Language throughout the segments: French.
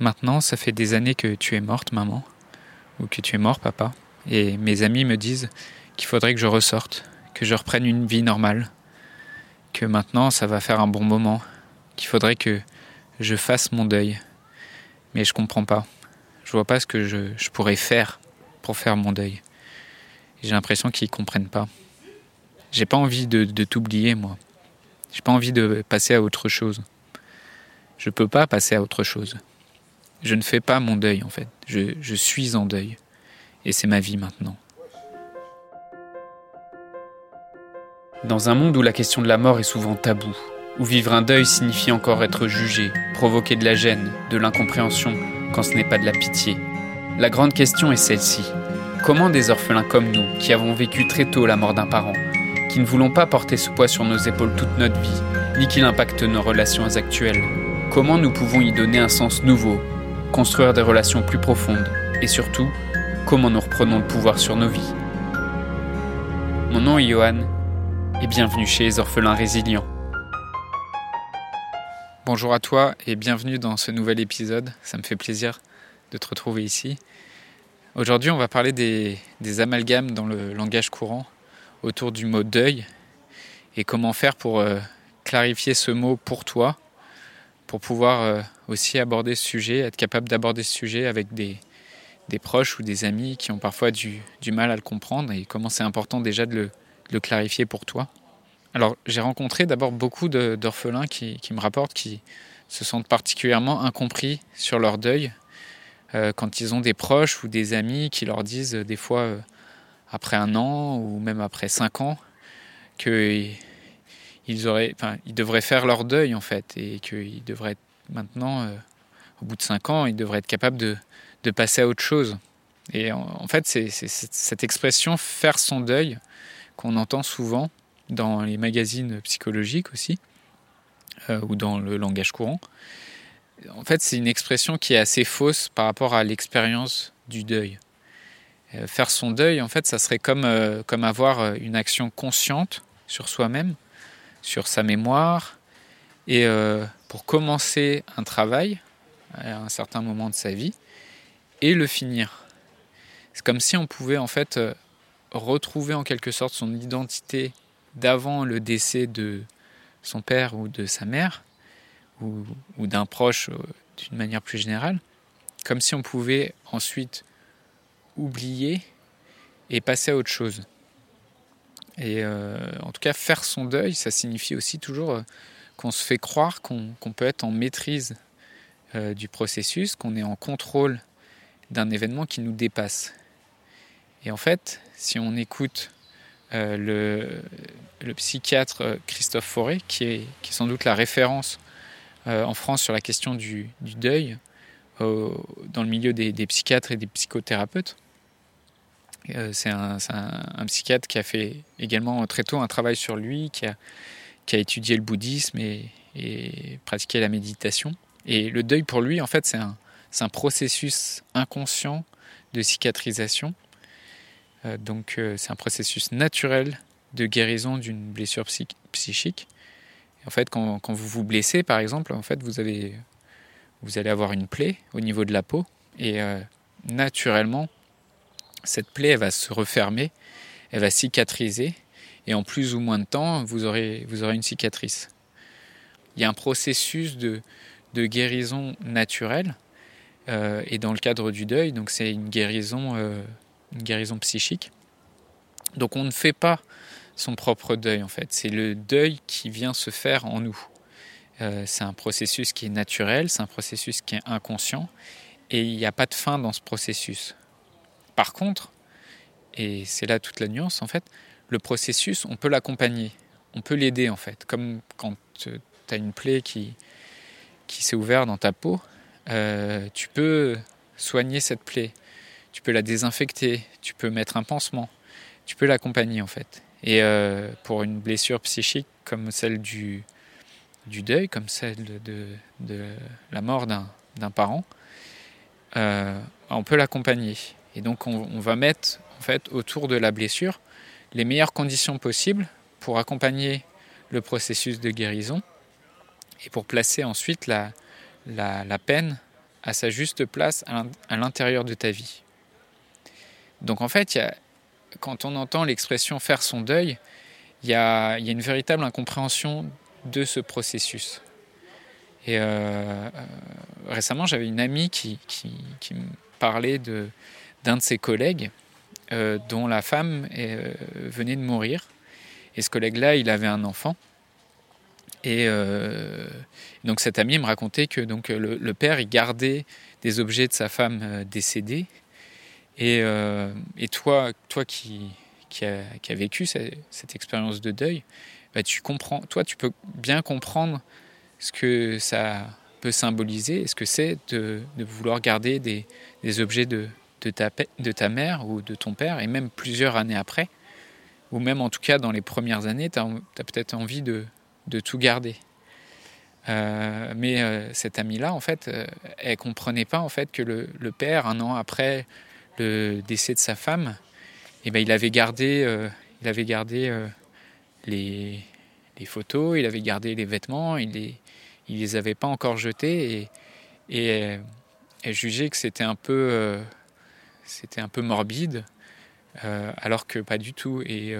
Maintenant, ça fait des années que tu es morte, maman, ou que tu es mort, papa, et mes amis me disent qu'il faudrait que je ressorte, que je reprenne une vie normale, que maintenant ça va faire un bon moment, qu'il faudrait que je fasse mon deuil. Mais je comprends pas. Je vois pas ce que je, pourrais faire pour faire mon deuil. J'ai l'impression qu'ils comprennent pas. J'ai pas envie de, de t'oublier, moi. J'ai pas envie de passer à autre chose. Je peux pas passer à autre chose. Je ne fais pas mon deuil, en fait. Je, suis en deuil. Et c'est ma vie maintenant. Dans un monde où la question de la mort est souvent taboue, où vivre un deuil signifie encore être jugé, provoquer de la gêne, de l'incompréhension, quand ce n'est pas de la pitié, la grande question est celle-ci. Comment des orphelins comme nous, qui avons vécu très tôt la mort d'un parent, qui ne voulons pas porter ce poids sur nos épaules toute notre vie, ni qu'il impacte nos relations actuelles, comment nous pouvons y donner un sens nouveau, construire des relations plus profondes, et surtout, comment nous reprenons le pouvoir sur nos vies Mon nom est Johan et bienvenue chez les orphelins résilients. Bonjour à toi et bienvenue dans ce nouvel épisode. Ça me fait plaisir de te retrouver ici. Aujourd'hui, on va parler des, amalgames dans le langage courant autour du mot deuil et comment faire pour euh, clarifier ce mot pour toi, pour pouvoir euh, aussi aborder ce sujet, être capable d'aborder ce sujet avec des, proches ou des amis qui ont parfois du, du mal à le comprendre et comment c'est important déjà de le, le clarifier pour toi. Alors, j'ai rencontré d'abord beaucoup d'orphelins qui, me rapportent qui se sentent particulièrement incompris sur leur deuil euh, quand ils ont des proches ou des amis qui leur disent euh, des fois après un an ou même après cinq ans ils devraient faire leur deuil en fait et qu'ils devraient maintenant, au bout de cinq ans, ils devraient être capables de, passer à autre chose. Et en, fait, c'est cette expression faire son deuil qu'on entend souvent dans les magazines psychologiques aussi, euh, ou dans le langage courant. En fait, c'est une expression qui est assez fausse par rapport à l'expérience du deuil. Euh, faire son deuil, en fait, ça serait euh, comme avoir une action consciente sur soi-même, sur sa mémoire, et pour commencer un travail à un certain moment de sa vie et le finir. C'est comme si on pouvait en fait retrouver en quelque sorte son identité d'avant le décès de son père ou de sa mère, ou, d'un proche euh, d'une manière plus générale, comme si on pouvait ensuite oublier et passer à autre chose. Et euh, en tout cas, faire son deuil, ça signifie aussi toujours euh, qu'on se fait croire qu'on peut être en maîtrise du processus, qu'on est en contrôle d'un événement qui nous dépasse. Et en fait, si on écoute euh, le, psychiatre euh, Christophe Fauré, qui est, sans doute la référence euh, en France sur la question du, deuil, dans le milieu des, psychiatres et des psychothérapeutes, c'est un, psychiatre qui a fait également très tôt un travail sur lui, qui a, étudié le bouddhisme et, pratiqué la méditation. Et le deuil pour lui, en fait, c'est un, processus inconscient de cicatrisation euh, donc euh, c'est un processus naturel de guérison d'une blessure psychique. en fait, quand, vous vous blessez, par exemple, en fait, vous, avez, vous allez avoir une plaie au niveau de la peau et euh, naturellement, cette plaie elle va se refermer, elle va cicatriser et en plus ou moins de temps, vous aurez, vous aurez une cicatrice. Il y a un processus de, de guérison naturelle et dans le cadre du deuil, donc c'est une guérison une guérison psychique. Donc on ne fait pas son propre deuil en fait, c'est le deuil qui vient se faire en nous. Euh, c'est un processus qui est naturel, c'est un processus qui est inconscient et il n'y a pas de fin dans ce processus. Par contre, et c'est là toute la nuance en fait, le processus, on peut l'accompagner, on peut l'aider en fait, comme quand tu as une plaie qui, qui s'est ouverte dans ta peau, euh, tu peux soigner cette plaie. Tu peux la désinfecter, tu peux mettre un pansement, tu peux l'accompagner en fait. Et euh, pour une blessure psychique comme celle du, deuil, comme celle de, la mort d'un parent, euh, on peut l'accompagner. Et donc on, va mettre en fait autour de la blessure les meilleures conditions possibles pour accompagner le processus de guérison et pour placer ensuite la, la, peine à sa juste place à l'intérieur de ta vie. Donc en fait, quand on entend l'expression faire son deuil, il y a, une véritable incompréhension de ce processus. Et euh, euh, récemment, j'avais une amie qui, me parlait d'un de, ses collègues euh, dont la femme venait de mourir. Et ce collègue-là, il avait un enfant. Et donc cet ami me racontait que donc, le, père, il gardait des objets de sa femme décédée. Et, et toi, toi qui, qui vécu cette, expérience de deuil, bah, tu comprends, toi, tu peux bien comprendre ce que ça peut symboliser ce que c'est de, vouloir garder des, objets de, de, ta, de ta mère ou de ton père, et même plusieurs années après, ou même en tout cas dans les premières années, tu as, peut-être envie de, tout garder. Euh, mais euh, cette amie-là, en fait, euh, elle comprenait pas en fait que le, le, père, un an après le décès de sa femme, et ben, il avait gardé, euh, il avait gardé euh, les, les, photos, il avait gardé les vêtements, il les, il les avait pas encore jetés et, et elle jugeait que c'était un peu, c'était un peu morbide, alors que pas du tout. Et,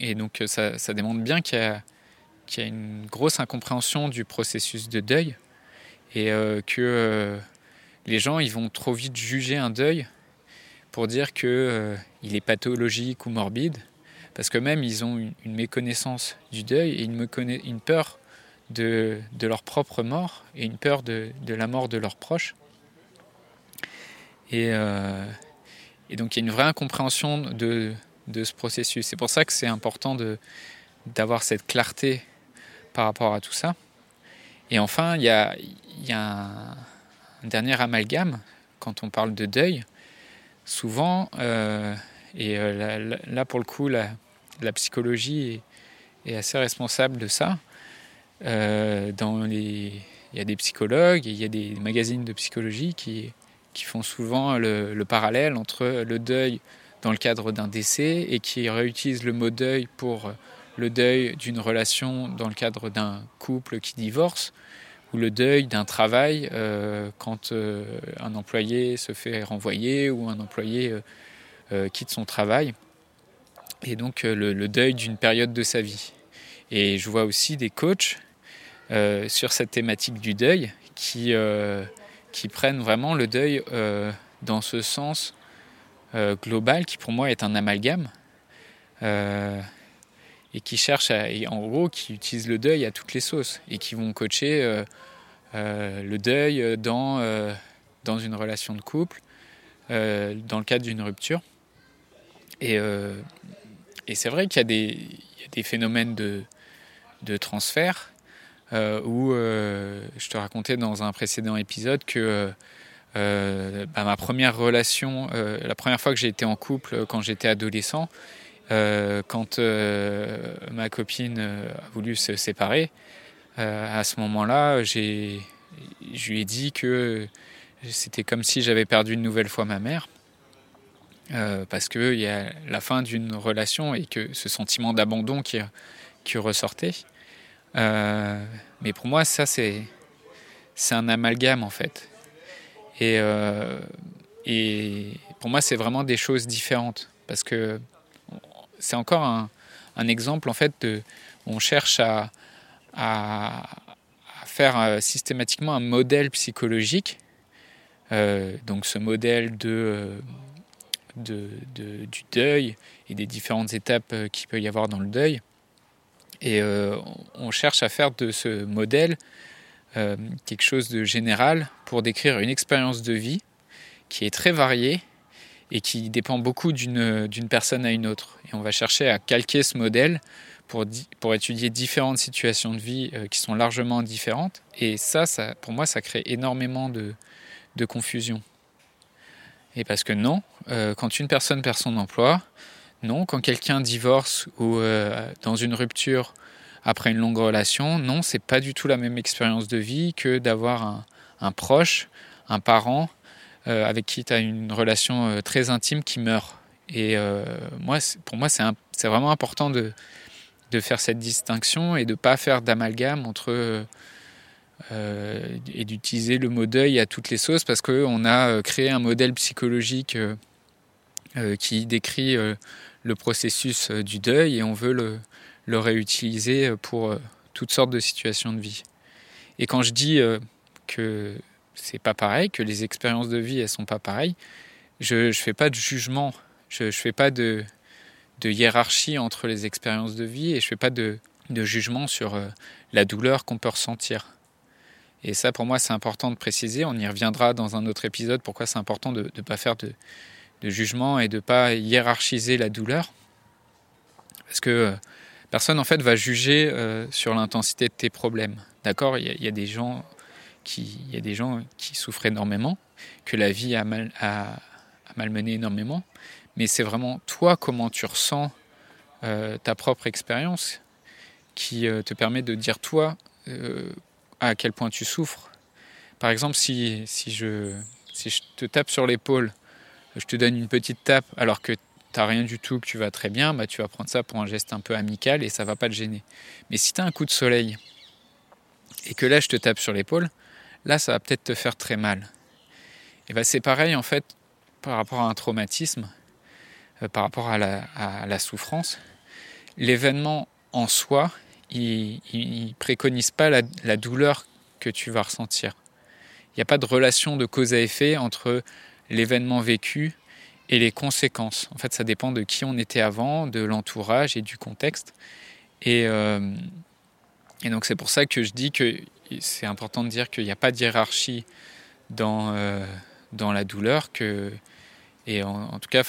et donc ça, ça, démontre bien qu'il y, a une grosse incompréhension du processus de deuil et que les gens ils vont trop vite juger un deuil pour dire qu'il euh, est pathologique ou morbide, parce que même ils ont une, méconnaissance du deuil et une, peur de, leur propre mort et une peur de la mort de leurs proches. Et, euh, et, donc il y a une vraie incompréhension de, ce processus. C'est pour ça que c'est important d'avoir cette clarté par rapport à tout ça. Et enfin, il y a, un, dernier amalgame quand on parle de deuil, souvent, euh, et euh, là, pour le coup, la, psychologie est, assez responsable de ça. Dans il y a des psychologues, il y a des magazines de psychologie qui, qui font souvent le, parallèle entre le deuil dans le cadre d'un décès et qui réutilisent le mot deuil pour le deuil d'une relation dans le cadre d'un couple qui divorce ou le deuil d'un travail euh, quand euh, un employé se fait renvoyer ou un employé euh, quitte son travail. Et donc le, deuil d'une période de sa vie. Et je vois aussi des coachs sur cette thématique du deuil qui, qui prennent vraiment le deuil dans ce sens global qui pour moi est un amalgame et qui cherchent, à, en gros, qui utilisent le deuil à toutes les sauces et qui vont coacher euh, euh, le deuil dans, euh, dans une relation de couple, dans le cadre d'une rupture. Et, et c'est vrai qu'il y, y, a des phénomènes de, de transfert où je te racontais dans un précédent épisode que bah, ma première relation, la première fois que j'ai été en couple quand j'étais adolescent, euh, quand euh, ma copine euh, a voulu se séparer, à ce moment-là, je lui ai dit que c'était comme si j'avais perdu une nouvelle fois ma mère. parce qu'il y a la fin d'une relation et que ce sentiment d'abandon qui ressortait. Mais pour moi, ça, c'est, un amalgame en fait. Et, et pour moi, c'est vraiment des choses différentes. Parce que c'est encore un, exemple en fait de on cherche à, faire euh, systématiquement un modèle psychologique. Euh, donc ce modèle du deuil et des différentes étapes euh, qu'il peut y avoir dans le deuil. Et on cherche à faire de ce modèle quelque chose de général pour décrire une expérience de vie qui est très variée et qui dépend beaucoup d'une personne à une autre. Et on va chercher à calquer ce modèle pour, pour étudier différentes situations de vie euh, qui sont largement différentes. Et ça, ça, pour moi, ça crée énormément de, de confusion. Et parce que non, euh, quand une personne perd son emploi, non, quand quelqu'un divorce ou euh, dans une rupture après une longue relation, non, c'est pas du tout la même expérience de vie que d'avoir un, proche, un parent euh, avec qui tu as une relation euh, très intime qui meurt. Et moi, pour moi, c'est vraiment important de, de faire cette distinction et de ne pas faire d'amalgame entre, et d'utiliser le mot deuil à toutes les sauces parce qu'on a créé un modèle psychologique qui décrit le processus du deuil et on veut le, réutiliser pour toutes sortes de situations de vie. Et quand je dis que c'est pas pareil, que les expériences de vie elles sont pas pareilles. Je ne fais pas de jugement, je ne fais pas de, hiérarchie entre les expériences de vie et je fais pas de, de jugement sur euh, la douleur qu'on peut ressentir. Et ça, pour moi, c'est important de préciser. On y reviendra dans un autre épisode. Pourquoi c'est important de ne pas faire de, de, jugement et de pas hiérarchiser la douleur. Parce que euh, personne, en fait, va juger euh, sur l'intensité de tes problèmes. D'accord? Il, y, a des gens il y a des gens qui souffrent énormément, que la vie a, mal, a, malmené énormément, mais c'est vraiment toi comment tu ressens euh, ta propre expérience qui te permet de dire toi à quel point tu souffres? Par exemple, si, si, je, si je te tape sur l'épaule, je te donne une petite tape alors que tu n'as rien du tout, que tu vas très bien, bah, tu vas prendre ça pour un geste un peu amical et ça va pas te gêner. Mais si tu as un coup de soleil et que là je te tape sur l'épaule, là ça va peut-être te faire très mal. Et ben c'est pareil en fait par rapport à un traumatisme, euh, par rapport à la, souffrance. L'événement en soi, il, ne préconise pas la, douleur que tu vas ressentir. Il n'y a pas de relation de cause à effet entre l'événement vécu et les conséquences. En fait, ça dépend de qui on était avant, de l'entourage et du contexte. Et, euh, donc c'est pour ça que je dis que c'est important de dire qu'il n'y a pas de hiérarchie dans, euh, dans la douleur. Que, et en, tout cas,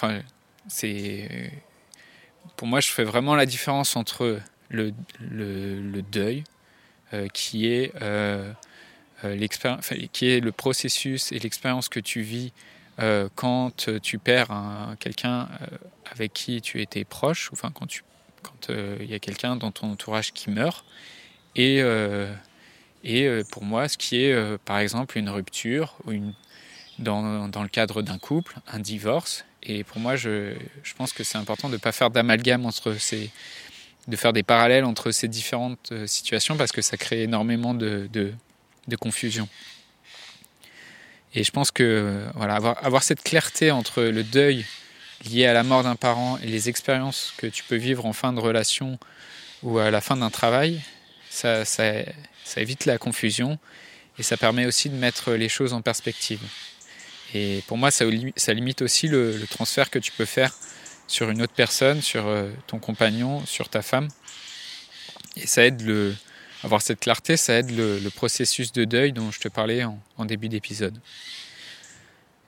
c'est, pour moi, je fais vraiment la différence entre le, le, deuil, euh, qui, est, qui est le processus et l'expérience que tu vis quand tu perds quelqu'un avec qui tu étais proche, enfin quand il y a quelqu'un dans ton entourage qui meurt, et euh, pour moi, ce qui est euh, par exemple une rupture dans, le cadre d'un couple, un divorce. Et pour moi, je, pense que c'est important de ne pas faire d'amalgame entre ces, de faire des parallèles entre ces différentes euh, situations parce que ça crée énormément de confusion. Et je pense que voilà, avoir, avoir cette clarté entre le deuil lié à la mort d'un parent et les expériences que tu peux vivre en fin de relation ou à la fin d'un travail, ça, ça, évite la confusion et ça permet aussi de mettre les choses en perspective. Et pour moi, ça, ça limite aussi le, transfert que tu peux faire sur une autre personne, sur euh, ton compagnon, sur ta femme. Et ça aide le, avoir cette clarté, ça aide le, processus de deuil dont je te parlais en, début d'épisode.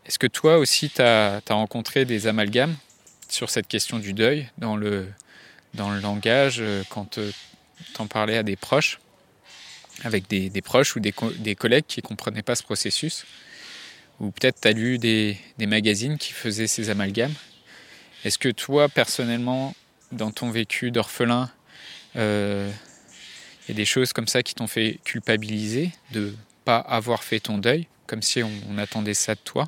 Est-ce que toi aussi, tu as, rencontré des amalgames sur cette question du deuil dans le, dans le langage euh, quand euh, tu en parlais à des proches avec des, proches ou des, collègues qui ne comprenaient pas ce processus? Ou peut-être tu as lu des, magazines qui faisaient ces amalgames? Est-ce que toi, personnellement, dans ton vécu d'orphelin, euh, a des choses comme ça qui t'ont fait culpabiliser de pas avoir fait ton deuil, comme si on, attendait ça de toi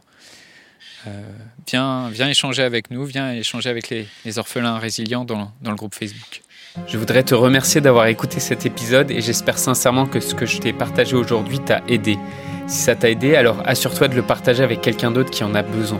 euh, viens, viens échanger avec nous, viens échanger avec les, orphelins résilients dans le groupe Facebook. Je voudrais te remercier d'avoir écouté cet épisode et j'espère sincèrement que ce que je t'ai partagé aujourd'hui t'a aidé. Si ça t'a aidé, alors assure-toi de le partager avec quelqu'un d'autre qui en a besoin.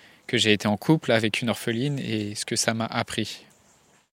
que j'ai été en couple avec une orpheline et ce que ça m'a appris.